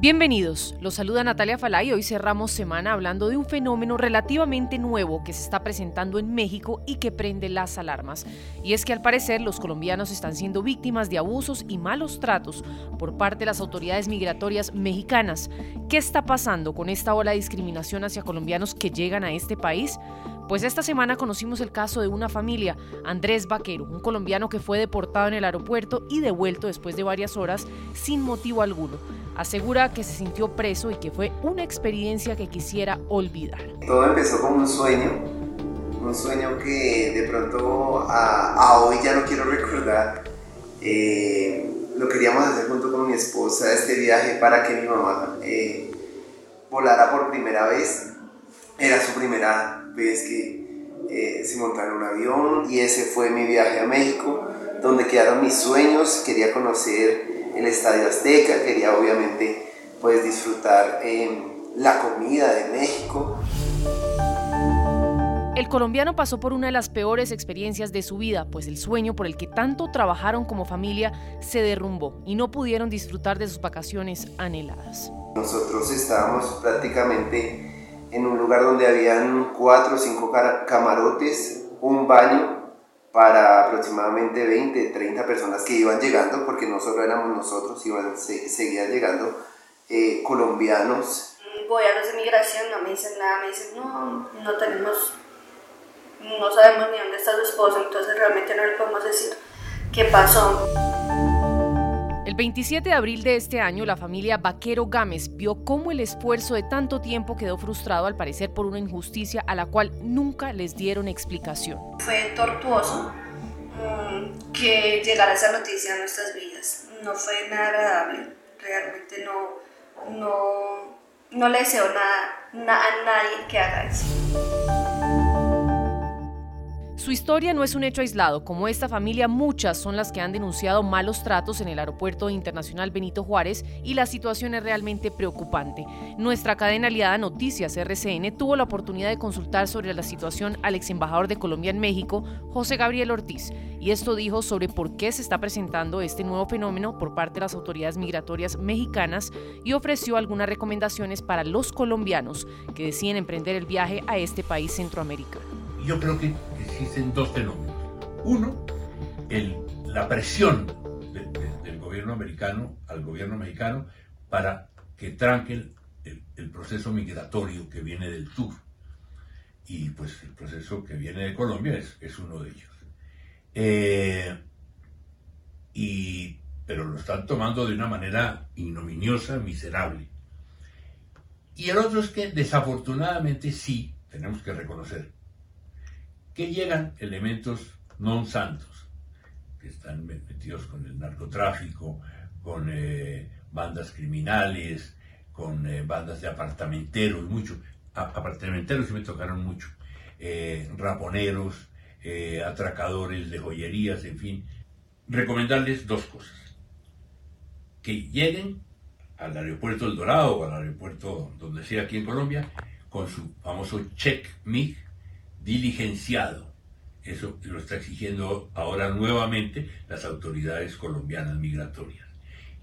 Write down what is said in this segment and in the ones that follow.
Bienvenidos, los saluda Natalia Falay hoy cerramos semana hablando de un fenómeno relativamente nuevo que se está presentando en México y que prende las alarmas. Y es que al parecer los colombianos están siendo víctimas de abusos y malos tratos por parte de las autoridades migratorias mexicanas. ¿Qué está pasando con esta ola de discriminación hacia colombianos que llegan a este país? Pues esta semana conocimos el caso de una familia, Andrés Vaquero, un colombiano que fue deportado en el aeropuerto y devuelto después de varias horas sin motivo alguno. Asegura que se sintió preso y que fue una experiencia que quisiera olvidar. Todo empezó como un sueño, un sueño que de pronto a, hoy ya no quiero recordar. Eh, lo queríamos hacer junto con mi esposa este viaje para que mi mamá eh, volara por primera vez. Era su primera vez que eh, se montaron un avión y ese fue mi viaje a México, donde quedaron mis sueños. Quería conocer el Estadio Azteca, quería obviamente pues disfrutar eh, la comida de México. El colombiano pasó por una de las peores experiencias de su vida, pues el sueño por el que tanto trabajaron como familia se derrumbó y no pudieron disfrutar de sus vacaciones anheladas. Nosotros estábamos prácticamente en un lugar donde habían cuatro o cinco camarotes, un baño para aproximadamente 20, 30 personas que iban llegando, porque no solo éramos nosotros, iban, seguían llegando eh, colombianos. Voy a los de migración, no me dicen nada, me dicen, no, no tenemos, no sabemos ni dónde está su esposo, entonces realmente no le podemos decir qué pasó. El 27 de abril de este año, la familia Vaquero Gámez vio cómo el esfuerzo de tanto tiempo quedó frustrado al parecer por una injusticia a la cual nunca les dieron explicación. Fue tortuoso mm, que llegara esa noticia a nuestras vidas. No fue nada agradable. Realmente no, no, no le deseo nada a nadie que haga eso. Su historia no es un hecho aislado, como esta familia muchas son las que han denunciado malos tratos en el Aeropuerto Internacional Benito Juárez y la situación es realmente preocupante. Nuestra cadena aliada Noticias RCN tuvo la oportunidad de consultar sobre la situación al ex embajador de Colombia en México, José Gabriel Ortiz, y esto dijo sobre por qué se está presentando este nuevo fenómeno por parte de las autoridades migratorias mexicanas y ofreció algunas recomendaciones para los colombianos que deciden emprender el viaje a este país centroamericano. Yo creo que existen dos fenómenos. Uno, la presión del gobierno americano al gobierno mexicano para que tranque el, proceso migratorio que viene del sur. Y pues el proceso que viene de Colombia es, es uno de ellos. Eh, y, pero lo están tomando de una manera ignominiosa, miserable. Y el otro es que desafortunadamente sí, tenemos que reconocer, que llegan elementos non santos, que están metidos con el narcotráfico, con eh, bandas criminales, con eh, bandas de apartamenteros, mucho. apartamenteros sí me tocaron mucho. Eh, raponeros, atracadores de joyerías, en fin. Recomendarles dos cosas. Que lleguen al aeropuerto El Dorado o al aeropuerto donde sea aquí en Colombia con su famoso check MIG diligenciado. Eso lo está exigiendo ahora nuevamente las autoridades colombianas migratorias.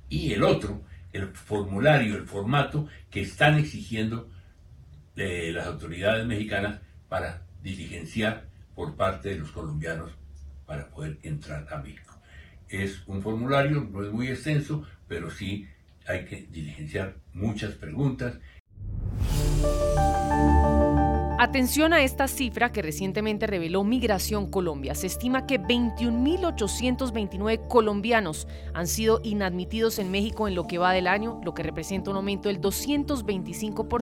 Y el otro, el formulario, el formato que están exigiendo eh, las autoridades mexicanas para diligenciar por parte de los colombianos para poder entrar a México. Es un formulario, no es muy extenso, pero sí hay que diligenciar muchas preguntas. Atención a esta cifra que recientemente reveló Migración Colombia. Se estima que 21.829 colombianos han sido inadmitidos en México en lo que va del año, lo que representa un aumento del 225%.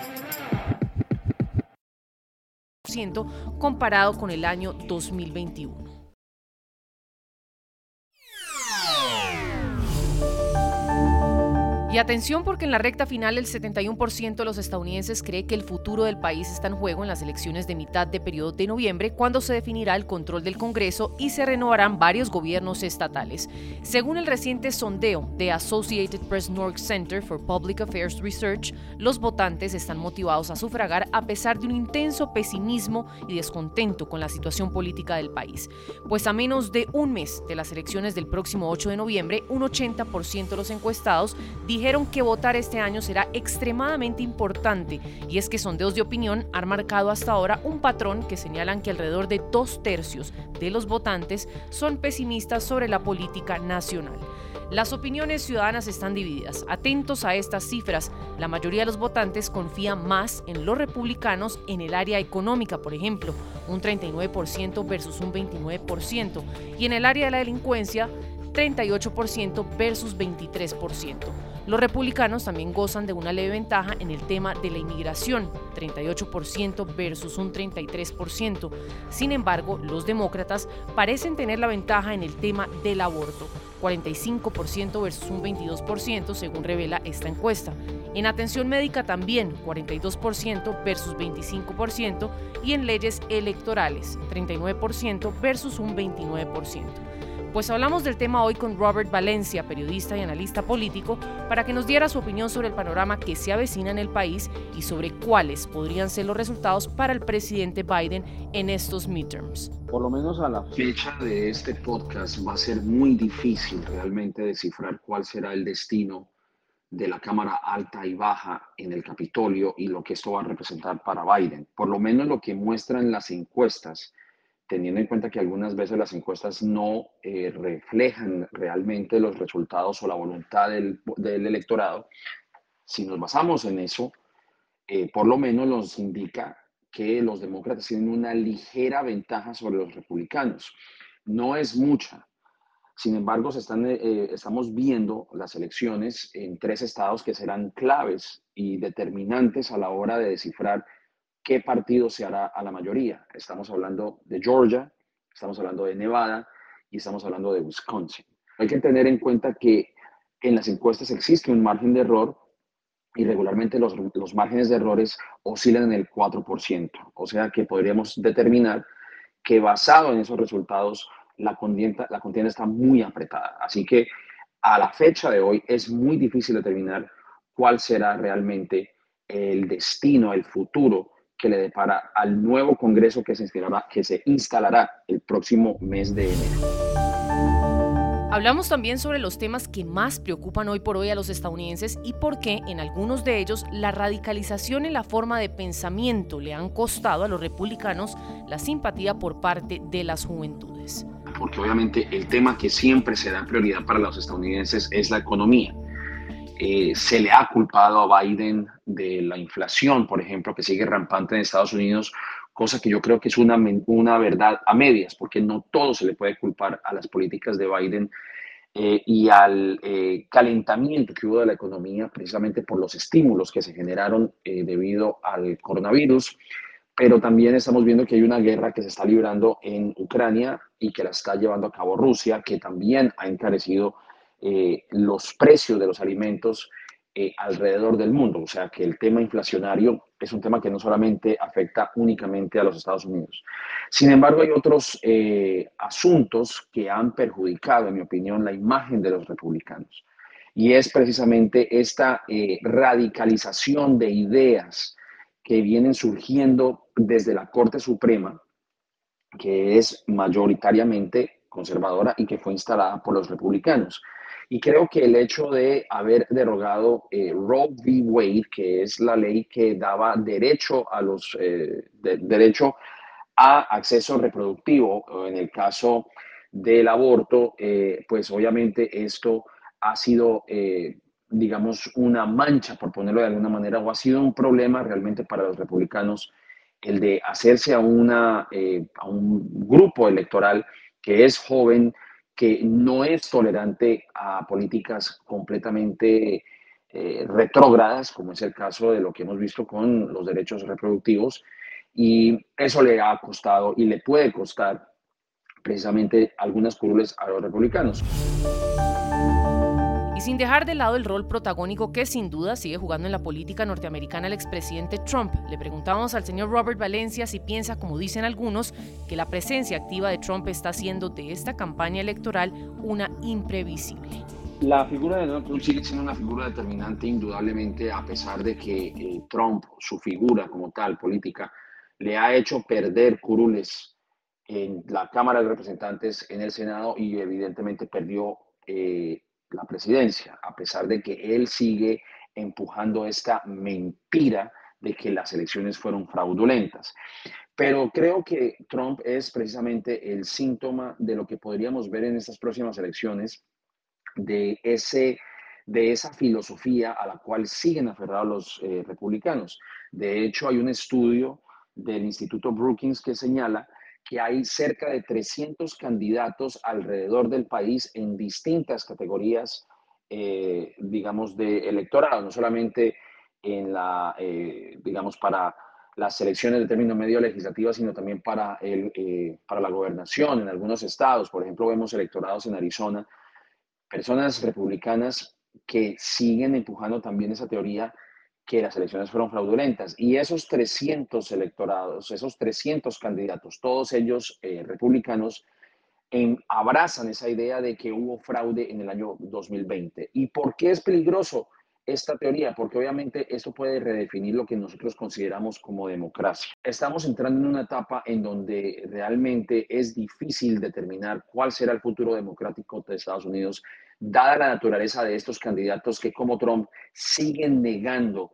Comparado con el año 2021. Y atención porque en la recta final el 71% de los estadounidenses cree que el futuro del país está en juego en las elecciones de mitad de periodo de noviembre, cuando se definirá el control del Congreso y se renovarán varios gobiernos estatales. Según el reciente sondeo de Associated Press North Center for Public Affairs Research, los votantes están motivados a sufragar a pesar de un intenso pesimismo y descontento con la situación política del país. Pues a menos de un mes de las elecciones del próximo 8 de noviembre, un 80% de los encuestados dijeron dijeron que votar este año será extremadamente importante y es que sondeos de opinión han marcado hasta ahora un patrón que señalan que alrededor de dos tercios de los votantes son pesimistas sobre la política nacional. Las opiniones ciudadanas están divididas. Atentos a estas cifras, la mayoría de los votantes confía más en los republicanos en el área económica, por ejemplo, un 39% versus un 29%, y en el área de la delincuencia, 38% versus 23%. Los republicanos también gozan de una leve ventaja en el tema de la inmigración, 38% versus un 33%. Sin embargo, los demócratas parecen tener la ventaja en el tema del aborto, 45% versus un 22% según revela esta encuesta. En atención médica también, 42% versus 25% y en leyes electorales, 39% versus un 29%. Pues hablamos del tema hoy con Robert Valencia, periodista y analista político, para que nos diera su opinión sobre el panorama que se avecina en el país y sobre cuáles podrían ser los resultados para el presidente Biden en estos midterms. Por lo menos a la fecha de este podcast va a ser muy difícil realmente descifrar cuál será el destino de la Cámara Alta y Baja en el Capitolio y lo que esto va a representar para Biden. Por lo menos lo que muestran las encuestas teniendo en cuenta que algunas veces las encuestas no eh, reflejan realmente los resultados o la voluntad del, electorado, si nos basamos en eso, eh, por lo menos nos indica que los demócratas tienen una ligera ventaja sobre los republicanos. No es mucha. Sin embargo, eh, estamos viendo las elecciones en tres estados que serán claves y determinantes a la hora de descifrar qué partido se hará a la mayoría. Estamos hablando de Georgia, estamos hablando de Nevada y estamos hablando de Wisconsin. Hay que tener en cuenta que en las encuestas existe un margen de error y regularmente los, los márgenes de errores oscilan en el 4%. O sea que podríamos determinar que basado en esos resultados la contienda, la contienda está muy apretada. Así que a la fecha de hoy es muy difícil determinar cuál será realmente el destino, el futuro que le depara al nuevo Congreso que se, instalará, que se instalará el próximo mes de enero. Hablamos también sobre los temas que más preocupan hoy por hoy a los estadounidenses y por qué en algunos de ellos la radicalización en la forma de pensamiento le han costado a los republicanos la simpatía por parte de las juventudes. Porque obviamente el tema que siempre se da prioridad para los estadounidenses es la economía. Eh, se le ha culpado a Biden de la inflación, por ejemplo, que sigue rampante en Estados Unidos, cosa que yo creo que es una, una verdad a medias, porque no todo se le puede culpar a las políticas de Biden eh, y al eh, calentamiento que hubo de la economía precisamente por los estímulos que se generaron debido al coronavirus. Pero también estamos viendo que hay una guerra que se está librando en Ucrania y que la está llevando a cabo Rusia, que también ha encarecido eh, los precios de los alimentos eh, alrededor del mundo. O sea que el tema inflacionario es un tema que no solamente afecta únicamente a los Estados Unidos. Sin embargo, hay otros eh, asuntos que han perjudicado, en mi opinión, la imagen de los republicanos. Y es precisamente esta eh, radicalización de ideas que vienen surgiendo desde la Corte Suprema, que es mayoritariamente conservadora y que fue instalada por los republicanos. Y creo que el hecho de haber derogado eh, Roe v. Wade, que es la ley que daba derecho a los eh, derecho a acceso reproductivo, en el caso del aborto, eh, pues obviamente esto ha sido, digamos, una mancha, por ponerlo de alguna manera, o ha sido un problema realmente para los republicanos el de hacerse a, una, a un grupo electoral que es joven, que no es tolerante a políticas completamente eh, retrógradas, como es el caso de lo que hemos visto con los derechos reproductivos, y eso le ha costado y le puede costar precisamente algunas curules a los republicanos sin dejar de lado el rol protagónico que sin duda sigue jugando en la política norteamericana el expresidente Trump, le preguntamos al señor Robert Valencia si piensa, como dicen algunos, que la presencia activa de Trump está haciendo de esta campaña electoral una imprevisible. La figura de Donald Trump sigue siendo una figura determinante indudablemente a pesar de que eh, Trump, su figura como tal política, le ha hecho perder curules en la Cámara de Representantes, en el Senado y evidentemente perdió eh, la presidencia, a pesar de que él sigue empujando esta mentira de que las elecciones fueron fraudulentas. Pero creo que Trump es precisamente el síntoma de lo que podríamos ver en estas próximas elecciones, de, ese, de esa filosofía a la cual siguen aferrados los eh, republicanos. De hecho, hay un estudio del Instituto Brookings que señala que hay cerca de 300 candidatos alrededor del país en distintas categorías, eh, digamos, de electorado, no solamente en la, eh, digamos, para las elecciones de término medio legislativa, sino también para, el, eh, para la gobernación en algunos estados. Por ejemplo, vemos electorados en Arizona, personas republicanas que siguen empujando también esa teoría que las elecciones fueron fraudulentas. Y esos 300 electorados, esos 300 candidatos, todos ellos eh, republicanos, abrazan esa idea de que hubo fraude en el año 2020. ¿Y por qué es peligroso esta teoría? Porque obviamente esto puede redefinir lo que nosotros consideramos como democracia. Estamos entrando en una etapa en donde realmente es difícil determinar cuál será el futuro democrático de Estados Unidos, dada la naturaleza de estos candidatos que como Trump siguen negando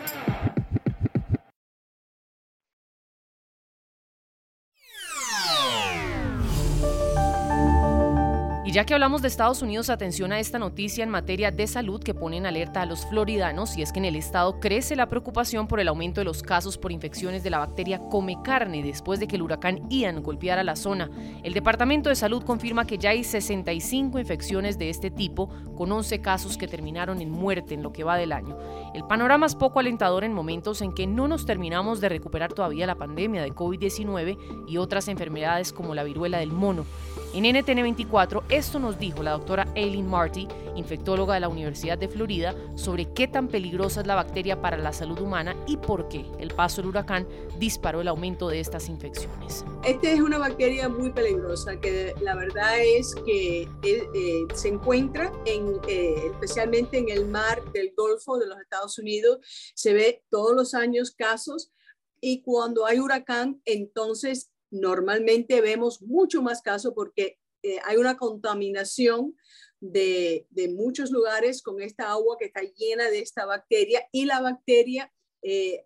Ya que hablamos de Estados Unidos, atención a esta noticia en materia de salud que pone en alerta a los floridanos y es que en el estado crece la preocupación por el aumento de los casos por infecciones de la bacteria come carne después de que el huracán Ian golpeara la zona. El Departamento de Salud confirma que ya hay 65 infecciones de este tipo, con 11 casos que terminaron en muerte en lo que va del año. El panorama es poco alentador en momentos en que no nos terminamos de recuperar todavía la pandemia de COVID-19 y otras enfermedades como la viruela del mono. En NTN 24, esto nos dijo la doctora Aileen Marty, infectóloga de la Universidad de Florida, sobre qué tan peligrosa es la bacteria para la salud humana y por qué el paso del huracán disparó el aumento de estas infecciones. Esta es una bacteria muy peligrosa que la verdad es que eh, se encuentra en, eh, especialmente en el mar del Golfo de los Estados Unidos. Se ve todos los años casos y cuando hay huracán, entonces normalmente vemos mucho más casos porque eh, hay una contaminación de, muchos lugares con esta agua que está llena de esta bacteria y la bacteria eh,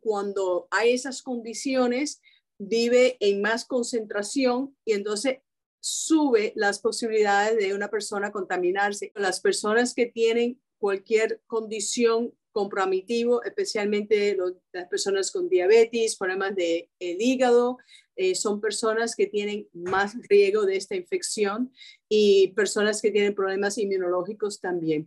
cuando hay esas condiciones vive en más concentración y entonces sube las posibilidades de una persona contaminarse. Las personas que tienen cualquier condición comprometivo, especialmente las personas con diabetes, problemas del de, hígado, eh, son personas que tienen más riesgo de esta infección y personas que tienen problemas inmunológicos también.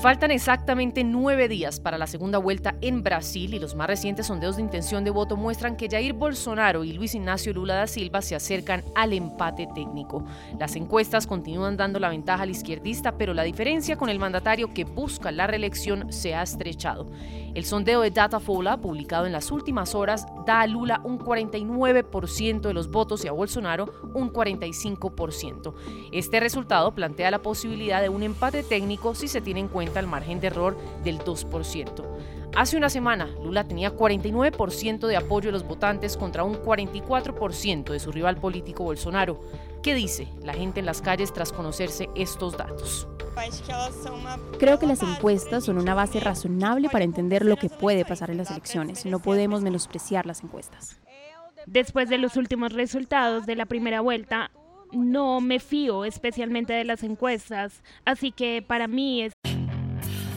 Faltan exactamente nueve días para la segunda vuelta en Brasil y los más recientes sondeos de intención de voto muestran que Jair Bolsonaro y Luis Ignacio Lula da Silva se acercan al empate técnico. Las encuestas continúan dando la ventaja al izquierdista, pero la diferencia con el mandatario que busca la reelección se ha estrechado. El sondeo de Datafola, publicado en las últimas horas, da a Lula un 49% de los votos y a Bolsonaro un 45%. Este resultado plantea la posibilidad de un empate técnico si se tiene en cuenta al margen de error del 2%. Hace una semana, Lula tenía 49% de apoyo de los votantes contra un 44% de su rival político Bolsonaro. ¿Qué dice la gente en las calles tras conocerse estos datos? Creo que las encuestas son una base razonable para entender lo que puede pasar en las elecciones. No podemos menospreciar las encuestas. Después de los últimos resultados de la primera vuelta, no me fío especialmente de las encuestas, así que para mí es...